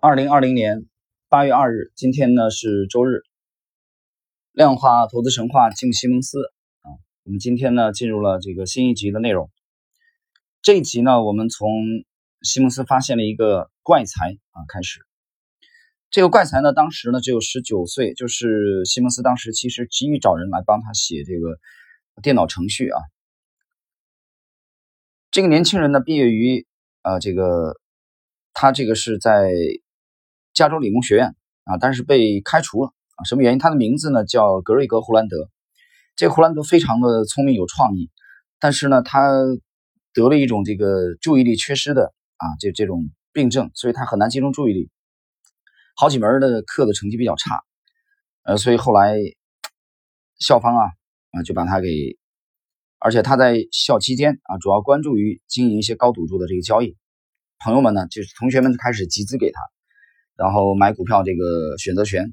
二零二零年八月二日，今天呢是周日。量化投资神话进西蒙斯啊，我们今天呢进入了这个新一集的内容。这一集呢，我们从西蒙斯发现了一个怪才啊开始。这个怪才呢，当时呢只有十九岁，就是西蒙斯当时其实急于找人来帮他写这个电脑程序啊。这个年轻人呢，毕业于啊这个他这个是在。加州理工学院啊，但是被开除了啊？什么原因？他的名字呢叫格瑞格·胡兰德。这个胡兰德非常的聪明有创意，但是呢，他得了一种这个注意力缺失的啊，这这种病症，所以他很难集中注意力，好几门的课的成绩比较差。呃，所以后来校方啊啊就把他给，而且他在校期间啊，主要关注于经营一些高赌注的这个交易。朋友们呢，就是同学们开始集资给他。然后买股票这个选择权，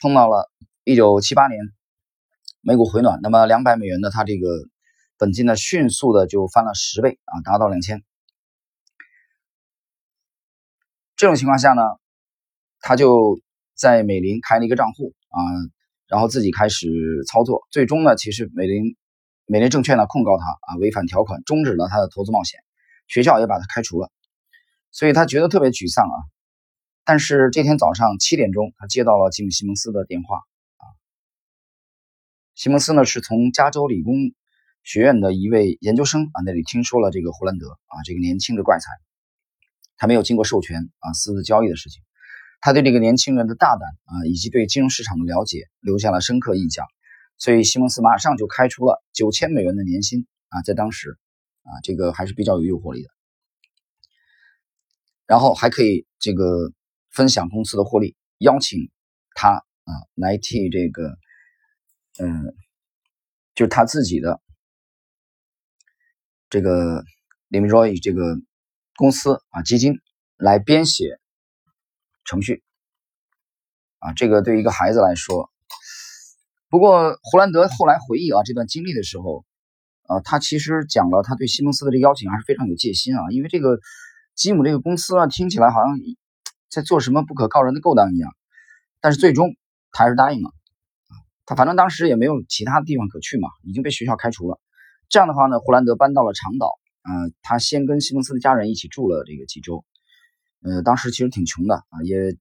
碰到了一九七八年美股回暖，那么两百美元的他这个本金呢，迅速的就翻了十倍啊，达到两千。这种情况下呢，他就在美林开了一个账户啊，然后自己开始操作。最终呢，其实美林美林证券呢控告他啊违反条款，终止了他的投资冒险，学校也把他开除了，所以他觉得特别沮丧啊。但是这天早上七点钟，他接到了吉姆·西蒙斯的电话。啊，西蒙斯呢是从加州理工学院的一位研究生啊那里听说了这个胡兰德啊这个年轻的怪才，他没有经过授权啊私自交易的事情，他对这个年轻人的大胆啊以及对金融市场的了解留下了深刻印象，所以西蒙斯马上就开出了九千美元的年薪啊，在当时啊这个还是比较有诱惑力的，然后还可以这个。分享公司的获利，邀请他啊来替这个，嗯，就是他自己的这个 Limroy 这个公司啊基金来编写程序啊，这个对于一个孩子来说，不过胡兰德后来回忆啊这段经历的时候啊，他其实讲了他对西蒙斯的这个邀请还是非常有戒心啊，因为这个吉姆这个公司啊听起来好像。在做什么不可告人的勾当一样，但是最终他还是答应了。他反正当时也没有其他的地方可去嘛，已经被学校开除了。这样的话呢，胡兰德搬到了长岛。呃，他先跟西蒙斯的家人一起住了这个几周。呃，当时其实挺穷的啊，也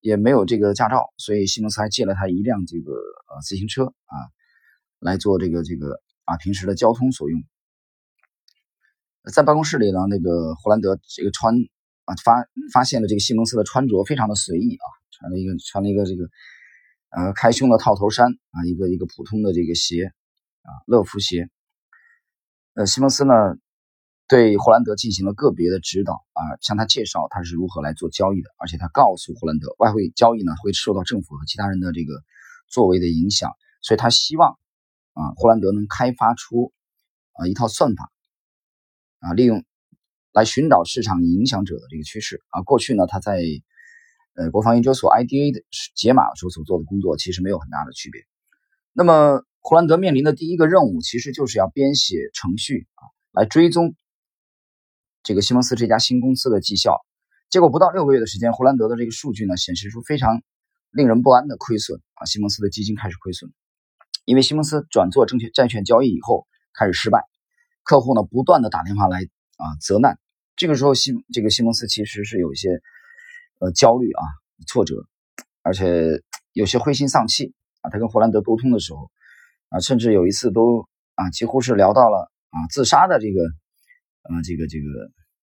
也没有这个驾照，所以西蒙斯还借了他一辆这个呃自行车啊，来做这个这个啊平时的交通所用。在办公室里呢，那个胡兰德这个穿。啊，发发现了这个西蒙斯的穿着非常的随意啊，穿了一个穿了一个这个呃开胸的套头衫啊，一个一个普通的这个鞋啊，乐福鞋。呃，西蒙斯呢对霍兰德进行了个别的指导啊，向他介绍他是如何来做交易的，而且他告诉霍兰德，外汇交易呢会受到政府和其他人的这个作为的影响，所以他希望啊霍兰德能开发出啊一套算法啊，利用。来寻找市场影响者的这个趋势啊，过去呢，他在呃国防研究所 IDA 的解码时候所做的工作其实没有很大的区别。那么胡兰德面临的第一个任务，其实就是要编写程序啊，来追踪这个西蒙斯这家新公司的绩效。结果不到六个月的时间，胡兰德的这个数据呢显示出非常令人不安的亏损啊，西蒙斯的基金开始亏损，因为西蒙斯转做证券债券交易以后开始失败，客户呢不断的打电话来啊责难。这个时候，西这个西蒙斯其实是有一些呃焦虑啊、挫折，而且有些灰心丧气啊。他跟霍兰德沟通的时候啊，甚至有一次都啊几乎是聊到了啊自杀的这个呃这个这个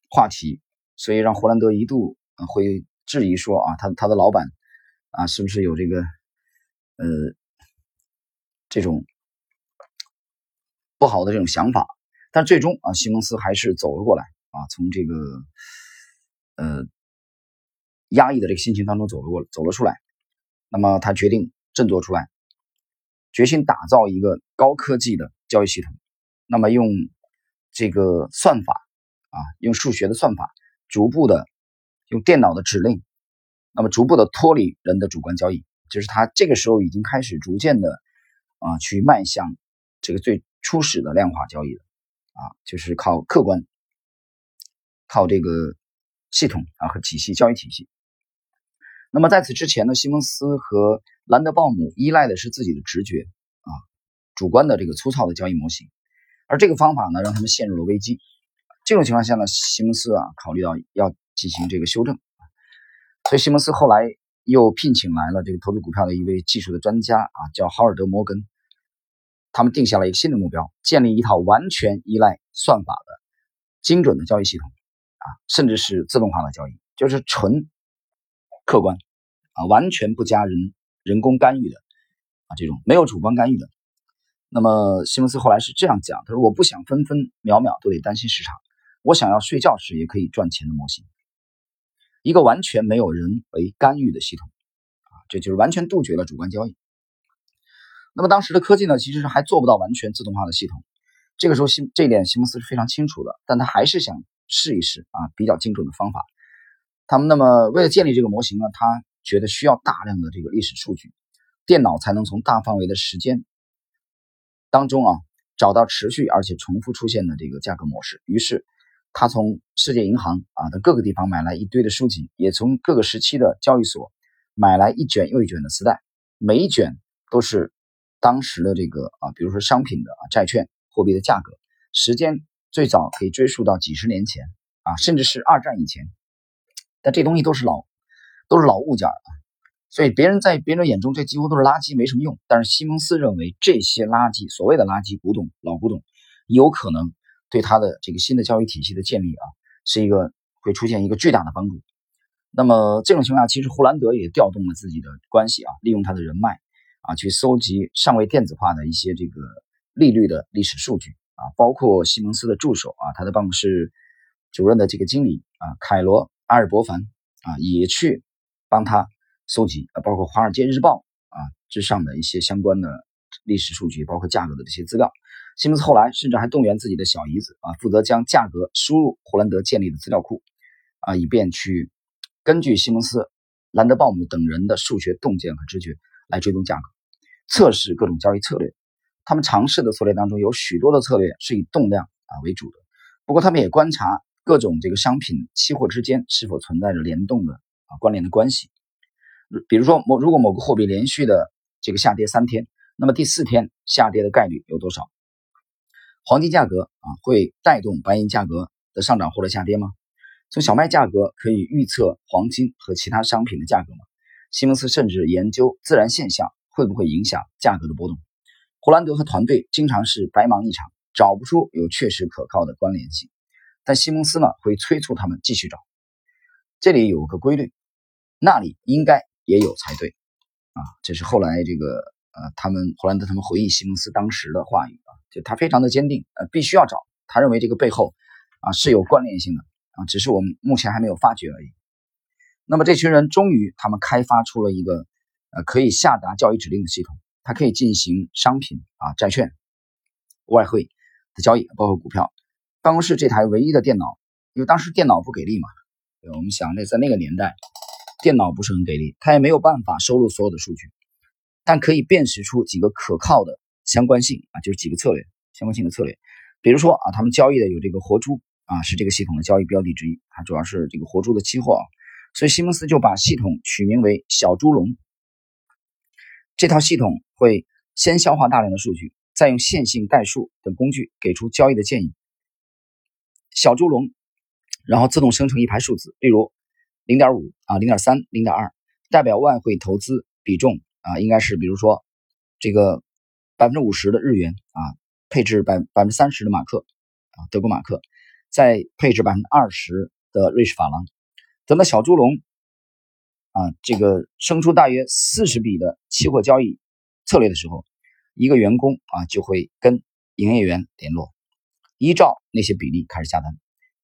话题，所以让霍兰德一度会质疑说啊，他他的老板啊是不是有这个呃这种不好的这种想法？但最终啊，西蒙斯还是走了过来。啊，从这个呃压抑的这个心情当中走了过走了出来，那么他决定振作出来，决心打造一个高科技的交易系统。那么用这个算法啊，用数学的算法，逐步的用电脑的指令，那么逐步的脱离人的主观交易，就是他这个时候已经开始逐渐的啊去迈向这个最初始的量化交易了啊，就是靠客观。靠这个系统啊和体系交易体系，那么在此之前呢，西蒙斯和兰德鲍姆依赖的是自己的直觉啊，主观的这个粗糙的交易模型，而这个方法呢，让他们陷入了危机。这种情况下呢，西蒙斯啊考虑到要进行这个修正，所以西蒙斯后来又聘请来了这个投资股票的一位技术的专家啊，叫豪尔德·摩根。他们定下了一个新的目标，建立一套完全依赖算法的精准的交易系统，啊，甚至是自动化的交易，就是纯客观，啊，完全不加人人工干预的，啊，这种没有主观干预的。那么西蒙斯后来是这样讲，他说：“我不想分分秒秒都得担心市场，我想要睡觉时也可以赚钱的模型，一个完全没有人为干预的系统，啊，这就是完全杜绝了主观交易。”那么当时的科技呢，其实是还做不到完全自动化的系统。这个时候，西这一点西蒙斯是非常清楚的，但他还是想试一试啊，比较精准的方法。他们那么为了建立这个模型呢，他觉得需要大量的这个历史数据，电脑才能从大范围的时间当中啊找到持续而且重复出现的这个价格模式。于是他从世界银行啊的各个地方买来一堆的书籍，也从各个时期的交易所买来一卷又一卷的磁带，每一卷都是。当时的这个啊，比如说商品的啊、债券、货币的价格，时间最早可以追溯到几十年前啊，甚至是二战以前。但这东西都是老，都是老物件啊，所以别人在别人眼中这几乎都是垃圾，没什么用。但是西蒙斯认为这些垃圾，所谓的垃圾古董、老古董，有可能对他的这个新的教育体系的建立啊，是一个会出现一个巨大的帮助。那么这种情况下，其实胡兰德也调动了自己的关系啊，利用他的人脉。啊，去搜集尚未电子化的一些这个利率的历史数据啊，包括西蒙斯的助手啊，他的办公室主任的这个经理啊，凯罗阿尔伯凡啊，也去帮他搜集啊，包括《华尔街日报》啊之上的一些相关的历史数据，包括价格的这些资料。西蒙斯后来甚至还动员自己的小姨子啊，负责将价格输入霍兰德建立的资料库啊，以便去根据西蒙斯、兰德鲍姆等人的数学洞见和直觉来追踪价格。测试各种交易策略，他们尝试的策略当中有许多的策略是以动量啊为主的。不过，他们也观察各种这个商品期货之间是否存在着联动的啊关联的关系。比如说，某如果某个货币连续的这个下跌三天，那么第四天下跌的概率有多少？黄金价格啊会带动白银价格的上涨或者下跌吗？从小麦价格可以预测黄金和其他商品的价格吗？西蒙斯甚至研究自然现象。会不会影响价格的波动？胡兰德和团队经常是白忙一场，找不出有确实可靠的关联性。但西蒙斯呢，会催促他们继续找。这里有个规律，那里应该也有才对啊！这是后来这个呃，他们胡兰德他们回忆西蒙斯当时的话语啊，就他非常的坚定，呃，必须要找。他认为这个背后啊是有关联性的啊，只是我们目前还没有发觉而已。那么这群人终于他们开发出了一个。呃，可以下达教育指令的系统，它可以进行商品啊、债券、外汇的交易，包括股票。办公室这台唯一的电脑，因为当时电脑不给力嘛，我们想那在那个年代，电脑不是很给力，它也没有办法收录所有的数据，但可以辨识出几个可靠的相关性啊，就是几个策略相关性的策略。比如说啊，他们交易的有这个活猪啊，是这个系统的交易标的之一，它主要是这个活猪的期货啊，所以西蒙斯就把系统取名为小猪笼。这套系统会先消化大量的数据，再用线性代数等工具给出交易的建议。小猪笼，然后自动生成一排数字，例如零点五啊、零点三、零点二，代表外汇投资比重啊，应该是比如说这个百分之五十的日元啊，配置百百分之三十的马克啊，德国马克，再配置百分之二十的瑞士法郎。等到小猪笼。啊，这个生出大约四十笔的期货交易策略的时候，一个员工啊就会跟营业员联络，依照那些比例开始下单。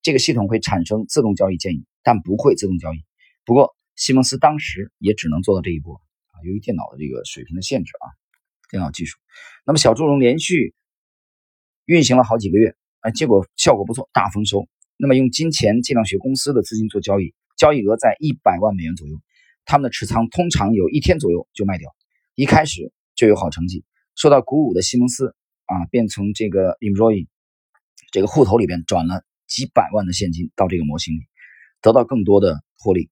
这个系统会产生自动交易建议，但不会自动交易。不过西蒙斯当时也只能做到这一步啊，由于电脑的这个水平的限制啊，电脑技术。那么小猪笼连续运行了好几个月，啊，结果效果不错，大丰收。那么用金钱计量学公司的资金做交易，交易额在一百万美元左右。他们的持仓通常有一天左右就卖掉，一开始就有好成绩。受到鼓舞的西蒙斯啊，便从这个 e m r o y 这个户头里边转了几百万的现金到这个模型里，得到更多的获利。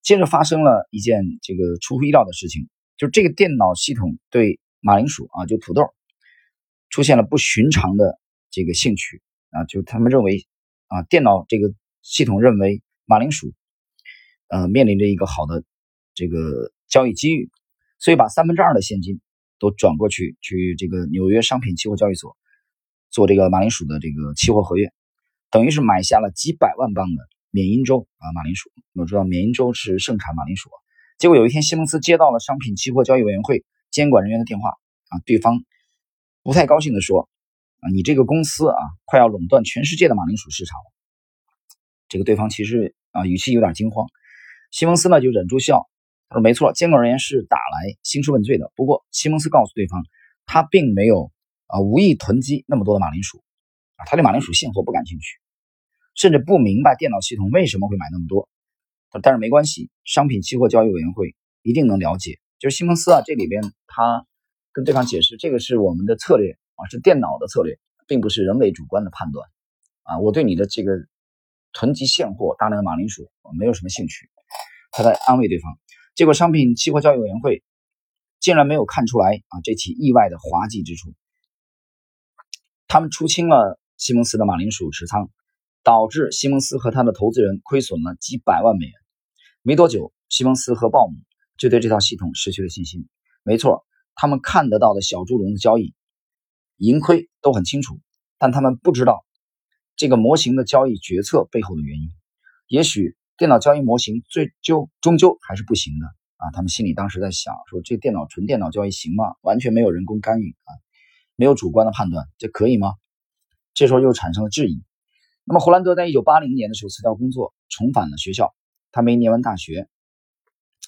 接着发生了一件这个出乎意料的事情，就是这个电脑系统对马铃薯啊，就土豆出现了不寻常的这个兴趣啊，就他们认为啊，电脑这个系统认为马铃薯呃面临着一个好的这个交易机遇，所以把三分之二的现金都转过去去这个纽约商品期货交易所做这个马铃薯的这个期货合约，等于是买下了几百万磅的。缅因州啊，马铃薯，我们知道缅因州是盛产马铃薯。结果有一天，西蒙斯接到了商品期货交易委员会监管人员的电话啊，对方不太高兴的说：“啊，你这个公司啊，快要垄断全世界的马铃薯市场了。”这个对方其实啊，语气有点惊慌。西蒙斯呢就忍住笑，他说：“没错，监管人员是打来兴师问罪的。不过，西蒙斯告诉对方，他并没有啊无意囤积那么多的马铃薯啊，他对马铃薯现货不感兴趣。”甚至不明白电脑系统为什么会买那么多，但是没关系，商品期货交易委员会一定能了解。就是西蒙斯啊，这里边他跟对方解释，这个是我们的策略啊，是电脑的策略，并不是人为主观的判断啊。我对你的这个囤积现货大量的马铃薯没有什么兴趣。他在安慰对方，结果商品期货交易委员会竟然没有看出来啊这起意外的滑稽之处，他们出清了西蒙斯的马铃薯持仓。导致西蒙斯和他的投资人亏损了几百万美元。没多久，西蒙斯和鲍姆就对这套系统失去了信心。没错，他们看得到的小猪笼的交易盈亏都很清楚，但他们不知道这个模型的交易决策背后的原因。也许电脑交易模型最究终究还是不行的啊！他们心里当时在想：说这电脑纯电脑交易行吗？完全没有人工干预啊，没有主观的判断，这可以吗？这时候又产生了质疑。那么，霍兰德在一九八零年的时候辞掉工作，重返了学校。他没念完大学，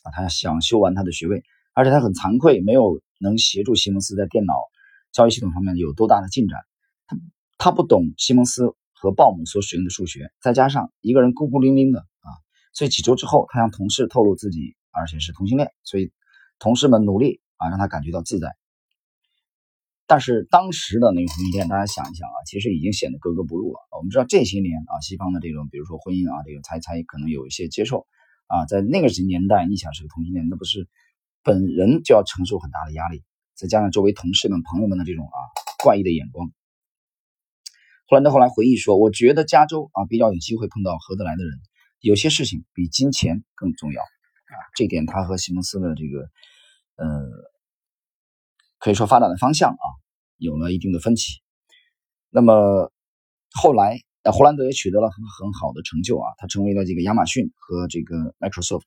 啊，他想修完他的学位，而且他很惭愧，没有能协助西蒙斯在电脑交易系统方面有多大的进展。他他不懂西蒙斯和鲍姆所使用的数学，再加上一个人孤孤零零的，所以几周之后，他向同事透露自己而且是同性恋，所以同事们努力啊让他感觉到自在。但是当时的那个同性恋，大家想一想啊，其实已经显得格格不入了。我们知道这些年啊，西方的这种，比如说婚姻啊，这个才才可能有一些接受啊。在那个年代，你想是个同性恋，那不是本人就要承受很大的压力，再加上周围同事们、朋友们的这种啊怪异的眼光。霍兰德后来回忆说：“我觉得加州啊比较有机会碰到合得来的人，有些事情比金钱更重要啊。”这点他和西蒙斯的这个呃。可以说发展的方向啊有了一定的分歧。那么后来，呃，霍兰德也取得了很很好的成就啊，他成为了这个亚马逊和这个 Microsoft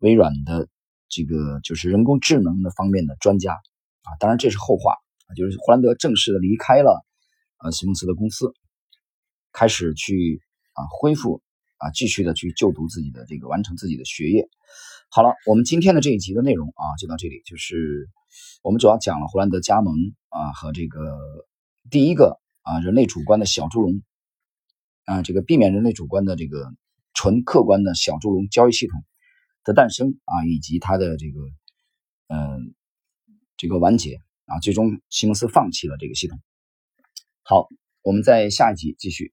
微软的这个就是人工智能的方面的专家啊。当然这是后话啊，就是霍兰德正式的离开了呃西蒙斯的公司，开始去啊恢复啊继续的去就读自己的这个完成自己的学业。好了，我们今天的这一集的内容啊就到这里，就是。我们主要讲了胡兰德加盟啊和这个第一个啊人类主观的小猪笼啊这个避免人类主观的这个纯客观的小猪笼交易系统的诞生啊以及它的这个嗯这个完结啊最终西蒙斯放弃了这个系统。好，我们在下一集继续。